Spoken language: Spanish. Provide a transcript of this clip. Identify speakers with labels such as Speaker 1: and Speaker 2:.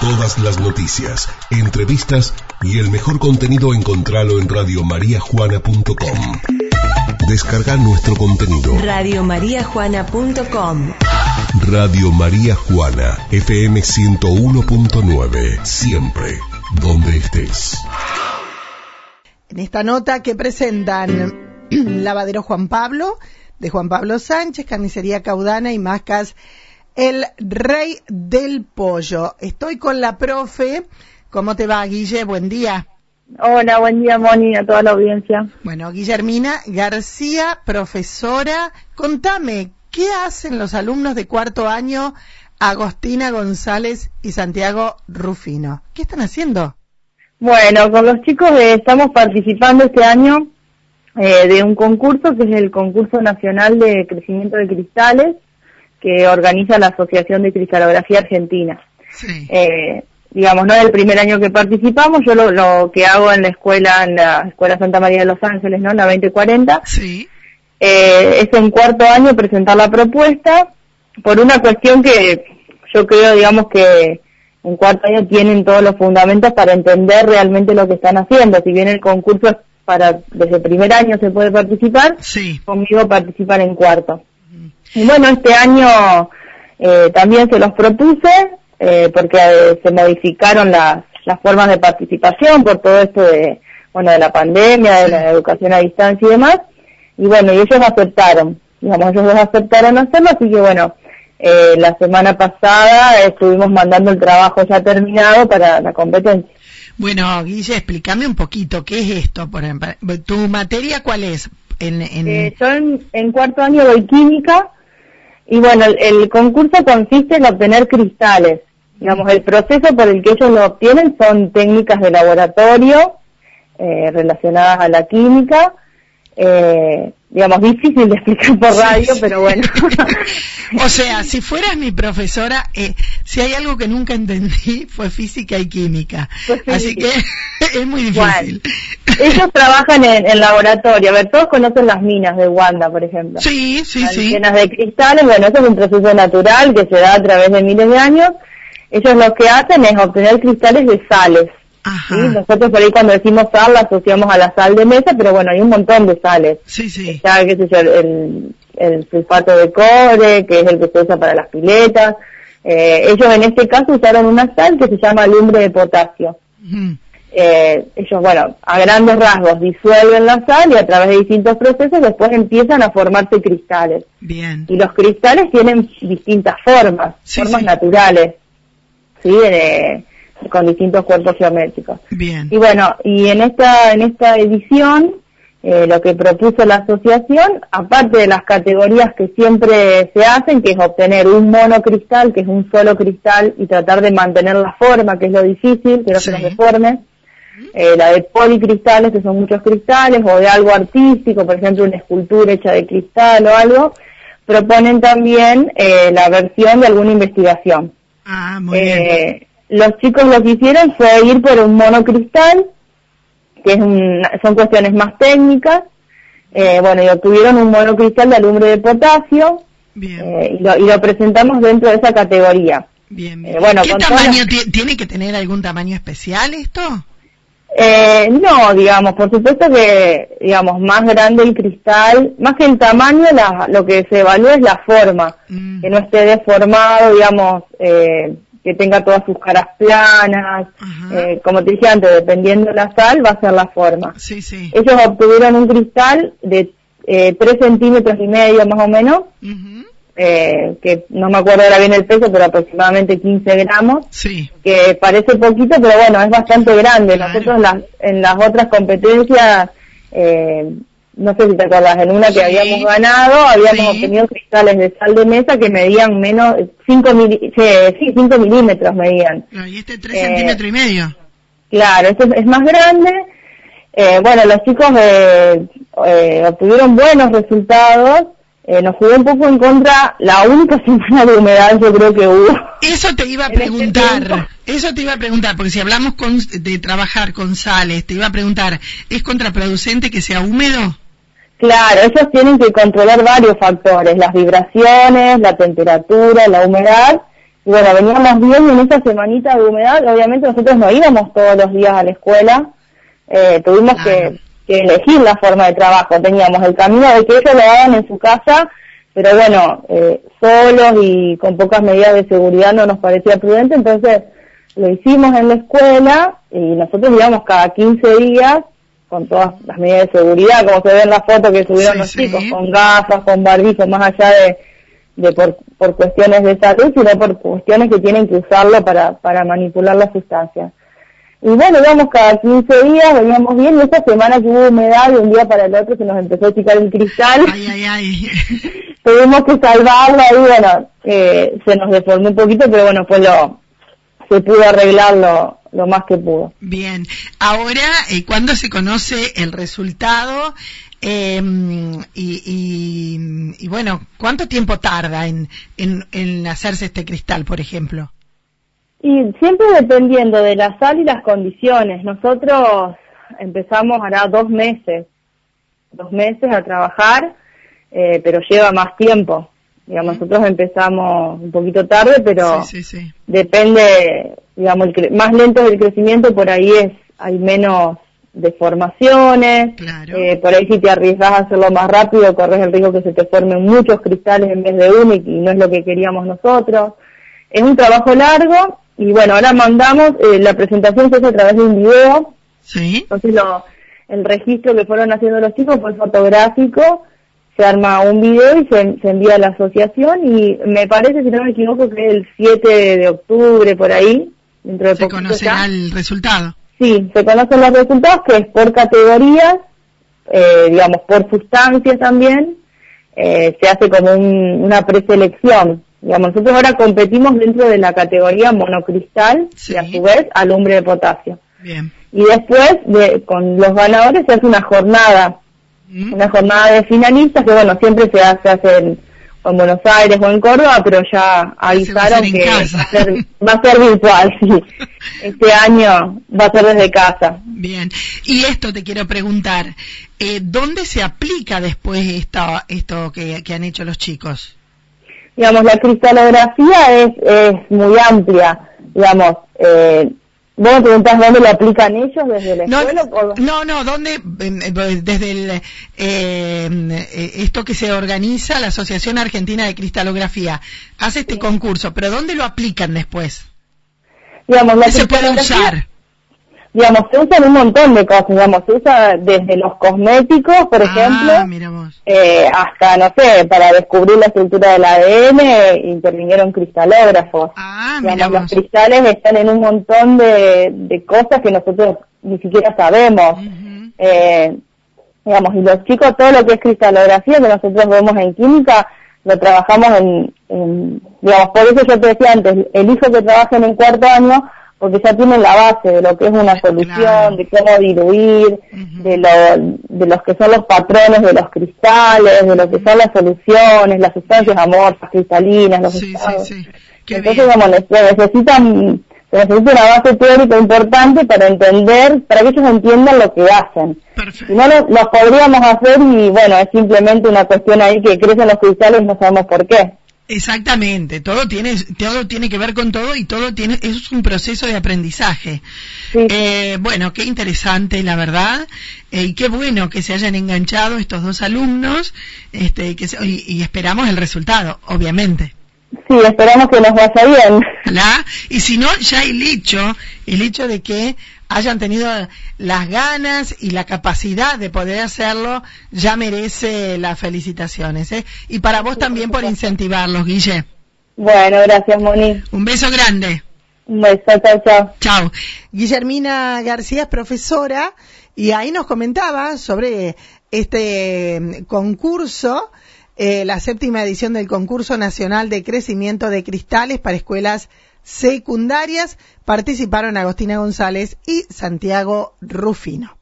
Speaker 1: Todas las noticias, entrevistas y el mejor contenido encontralo en radiomariajuana.com. Descarga nuestro contenido.
Speaker 2: Radiomariajuana.com
Speaker 1: Radio María Juana, FM 101.9, siempre, donde estés.
Speaker 3: En esta nota que presentan Lavadero Juan Pablo, de Juan Pablo Sánchez, Carnicería Caudana y Mascas el rey del pollo. Estoy con la profe. ¿Cómo te va, Guille? Buen día.
Speaker 4: Hola, buen día, Moni, a toda la audiencia.
Speaker 3: Bueno, Guillermina García, profesora. Contame, ¿qué hacen los alumnos de cuarto año Agostina González y Santiago Rufino? ¿Qué están haciendo?
Speaker 4: Bueno, con los chicos eh, estamos participando este año eh, de un concurso que es el Concurso Nacional de Crecimiento de Cristales que organiza la Asociación de Cristalografía Argentina. Eh, digamos, no es el primer año que participamos, yo lo, que hago en la escuela, en la Escuela Santa María de Los Ángeles, ¿no? La 2040.
Speaker 3: Sí.
Speaker 4: Eh, es en cuarto año presentar la propuesta por una cuestión que yo creo, digamos, que en cuarto año tienen todos los fundamentos para entender realmente lo que están haciendo. Si bien el concurso es para, desde el primer año se puede participar,
Speaker 3: Sí.
Speaker 4: conmigo participar en cuarto. Y bueno, este año eh, también se los propuse eh, porque eh, se modificaron las, las formas de participación por todo esto de, bueno, de la pandemia, de la educación a distancia y demás. Y bueno, y ellos aceptaron, digamos, ellos dos aceptaron hacerlo, así que bueno, eh, la semana pasada estuvimos mandando el trabajo ya terminado para la competencia.
Speaker 3: Bueno, Guille, explícame un poquito, ¿qué es esto? Por ejemplo, ¿Tu materia cuál es? En, en...
Speaker 4: Eh, yo en, en cuarto año doy química y bueno, el, el concurso consiste en obtener cristales. Digamos, el proceso por el que ellos lo obtienen son técnicas de laboratorio eh, relacionadas a la química. Eh, digamos, difícil de explicar por radio, pero bueno.
Speaker 3: o sea, si fueras mi profesora, eh, si hay algo que nunca entendí fue física y química.
Speaker 4: Pues sí.
Speaker 3: Así que es muy difícil.
Speaker 4: Bueno, ellos trabajan en, en, laboratorio. A ver, todos conocen las minas de Wanda, por ejemplo.
Speaker 3: Sí, sí,
Speaker 4: las
Speaker 3: sí.
Speaker 4: Llenas de cristales. Bueno, eso es un proceso natural que se da a través de miles de años. Ellos lo que hacen es obtener cristales de sales.
Speaker 3: Ajá.
Speaker 4: ¿sí? Nosotros por ahí cuando decimos sal la asociamos a la sal de mesa, pero bueno, hay un montón de sales.
Speaker 3: Sí, sí.
Speaker 4: Está, qué sé yo, el, el sulfato de cobre, que es el que se usa para las piletas. Eh, ellos en este caso usaron una sal que se llama lumbre de potasio. Eh, ellos, bueno, a grandes rasgos disuelven la sal y a través de distintos procesos después empiezan a formarse cristales.
Speaker 3: Bien.
Speaker 4: Y los cristales tienen distintas formas,
Speaker 3: Sí,
Speaker 4: formas
Speaker 3: sí.
Speaker 4: naturales, ¿sí? De- con distintos cuerpos geométricos.
Speaker 3: Bien.
Speaker 4: Y bueno, y en esta, en esta edición, eh, lo que propuso la asociación, aparte de las categorías que siempre se hacen, que es obtener un monocristal, que es un solo cristal, y tratar de mantener la forma, que es lo difícil, que no se nos deforme, eh, la de policristales, que son muchos cristales, o de algo artístico, por ejemplo, una escultura hecha de cristal o algo, proponen también eh, la versión de alguna investigación.
Speaker 3: Ah, muy bien.
Speaker 4: Los chicos lo que hicieron fue ir por un monocristal, que es un- son cuestiones más técnicas. Eh, bueno, y obtuvieron un monocristal de alumbre de potasio
Speaker 3: Bien.
Speaker 4: eh, y, lo, y lo presentamos dentro de esa categoría.
Speaker 3: Bien,
Speaker 4: eh,
Speaker 3: bien.
Speaker 4: bueno,
Speaker 3: ¿Qué tamaño tiene que tener algún tamaño especial esto?
Speaker 4: Eh, no, digamos, por supuesto que, digamos, más grande el cristal, más que el tamaño, la- lo que se evalúa es la forma,
Speaker 3: Mm.
Speaker 4: que no esté deformado, digamos, eh, que tenga todas sus caras planas, eh, como te dije antes, dependiendo de la sal, va a ser la forma.
Speaker 3: Sí, sí.
Speaker 4: Ellos obtuvieron un cristal de eh, 3 centímetros y medio más o menos,
Speaker 3: Ujú.
Speaker 4: eh, que no me acuerdo ahora bien el peso, pero aproximadamente 15 gramos,
Speaker 3: Sí.
Speaker 4: que parece poquito, pero bueno, es bastante grande.
Speaker 3: Claro.
Speaker 4: Nosotros en las, en las otras competencias, eh, no sé si te acuerdas, en una que
Speaker 3: Sí.
Speaker 4: habíamos ganado, habíamos
Speaker 3: Sí.
Speaker 4: obtenido cristales de sal de mesa que medían menos, 5 mili, sí, 5 milímetros medían.
Speaker 3: No, y este 3
Speaker 4: Eh,
Speaker 3: centímetros y medio.
Speaker 4: Claro, este es, más grande. Eh, bueno, los chicos eh, eh, obtuvieron buenos resultados. Eh, nos jugó un poco en contra la única semana de humedad yo creo que hubo.
Speaker 3: Eso te iba a
Speaker 4: este
Speaker 3: preguntar, eso te iba a preguntar, porque si hablamos con, de trabajar con sales, te iba a preguntar, ¿es contraproducente que sea húmedo?
Speaker 4: Claro, ellos tienen que controlar varios factores, las vibraciones, la temperatura, la humedad, y bueno, veníamos bien en esa semanita de humedad, obviamente nosotros no íbamos todos los días a la escuela, eh, tuvimos que, elegir la forma de trabajo, teníamos el camino de que ellos lo hagan en su casa, pero bueno, eh, solos y con pocas medidas de seguridad no nos parecía prudente, entonces lo hicimos en la escuela y nosotros íbamos cada 15 días con todas las medidas de seguridad, como se ve en la foto que subieron los chicos, con gafas, con barbijo, más allá de, de por, por, cuestiones de salud, sino por cuestiones que tienen que usarlo para, para manipular las sustancias. Y bueno, íbamos cada 15 días, veníamos bien, y esta semana que hubo humedad de un día para el otro se nos empezó a chicar el cristal.
Speaker 3: Ay, ay, ay.
Speaker 4: Tuvimos que salvarlo y bueno, eh, se nos deformó un poquito, pero bueno, pues lo, se pudo arreglarlo lo más que pudo.
Speaker 3: Bien, ahora, eh, ¿cuándo se conoce el resultado? Eh, y, y, bueno, ¿cuánto tiempo tarda en, en, hacerse este cristal, por ejemplo?
Speaker 4: Y siempre dependiendo de la sal y las condiciones. Nosotros empezamos hará dos meses, dos meses a trabajar, eh, pero lleva más tiempo. Digamos, nosotros empezamos un poquito tarde, pero depende, digamos, el más lento es el crecimiento, por ahí es, hay menos deformaciones, eh, por ahí si te arriesgas a hacerlo más rápido, corres el riesgo que se te formen muchos cristales en vez de uno y, no es lo que queríamos nosotros. Es un trabajo largo y bueno, ahora mandamos, eh, la presentación se hace a través de un video,
Speaker 3: ¿Sí?
Speaker 4: entonces lo, el registro que fueron haciendo los chicos fue fotográfico, se arma un video y se, envía a la asociación y me parece, si no me equivoco, que es el 7 de octubre, por ahí. Dentro de
Speaker 3: se conocerá el resultado.
Speaker 4: Sí, se conocen los resultados, que es por categorías, eh, digamos, por sustancias también, eh, se hace como una preselección. Digamos, nosotros ahora competimos dentro de la categoría monocristal y a su vez alumbre de potasio.
Speaker 3: Bien.
Speaker 4: Y después, de, con los ganadores, se hace una jornada una jornada de finalistas que bueno, siempre se hace, en, Buenos Aires o en Córdoba, pero ya avisaron que va a, ser, va a ser virtual, sí. Este año va a ser desde casa.
Speaker 3: Bien, y esto te quiero preguntar, eh, ¿dónde se aplica después esta, esto que, que han hecho los chicos?
Speaker 4: Digamos, la cristalografía es, es muy amplia, digamos, eh, ¿Vos me preguntás dónde lo aplican ellos desde la
Speaker 3: no,
Speaker 4: escuela?
Speaker 3: No, no, ¿dónde, eh, desde el, eh, eh, esto que se organiza, la Asociación Argentina de Cristalografía, hace este concurso, pero ¿dónde lo aplican después?
Speaker 4: Digamos, la
Speaker 3: ¿Qué se puede usar?
Speaker 4: Digamos, se usan un montón de cosas, digamos, se usa desde los cosméticos, por ah,
Speaker 3: ejemplo,
Speaker 4: eh, hasta, no sé, para descubrir la estructura del ADN intervinieron cristalógrafos.
Speaker 3: Ah,
Speaker 4: digamos, los cristales están en un montón de, de cosas que nosotros ni siquiera sabemos. eh, digamos, y los chicos, todo lo que es cristalografía que nosotros vemos en química, lo trabajamos en, en digamos, por eso yo te decía antes, el hijo que trabaja en el cuarto año porque ya tienen la base de lo que es una solución, de cómo diluir, de, lo, de los que son los patrones de los cristales, de lo que son las soluciones, las sustancias amorfas, cristalinas, los
Speaker 3: sí,
Speaker 4: Sí, Entonces, como necesitan, se necesita una base teórica importante para entender, para que ellos entiendan lo que hacen.
Speaker 3: Perfecto.
Speaker 4: Si no, lo, lo podríamos hacer y bueno, es simplemente una cuestión ahí que crecen los cristales y no sabemos por qué.
Speaker 3: Exactamente, todo tiene, todo tiene que ver con todo y todo tiene, es un proceso de aprendizaje. Eh, bueno, qué interesante, la verdad, eh, y qué bueno que se hayan enganchado estos dos alumnos, este, que y, esperamos el resultado, obviamente.
Speaker 4: Sí, esperamos que nos vaya bien.
Speaker 3: Y si no, ya el hecho, el hecho de que hayan tenido las ganas y la capacidad de poder hacerlo, ya merece las felicitaciones. ¿eh? Y para vos también por incentivarlos, Guille.
Speaker 4: Bueno, gracias, Moni.
Speaker 3: Un beso grande.
Speaker 4: Un beso, chao, chao.
Speaker 3: Chao. Guillermina García es profesora y ahí nos comentaba sobre este mm, concurso, eh, la séptima edición del concurso nacional de crecimiento de cristales para escuelas secundarias participaron Agostina González y Santiago Rufino.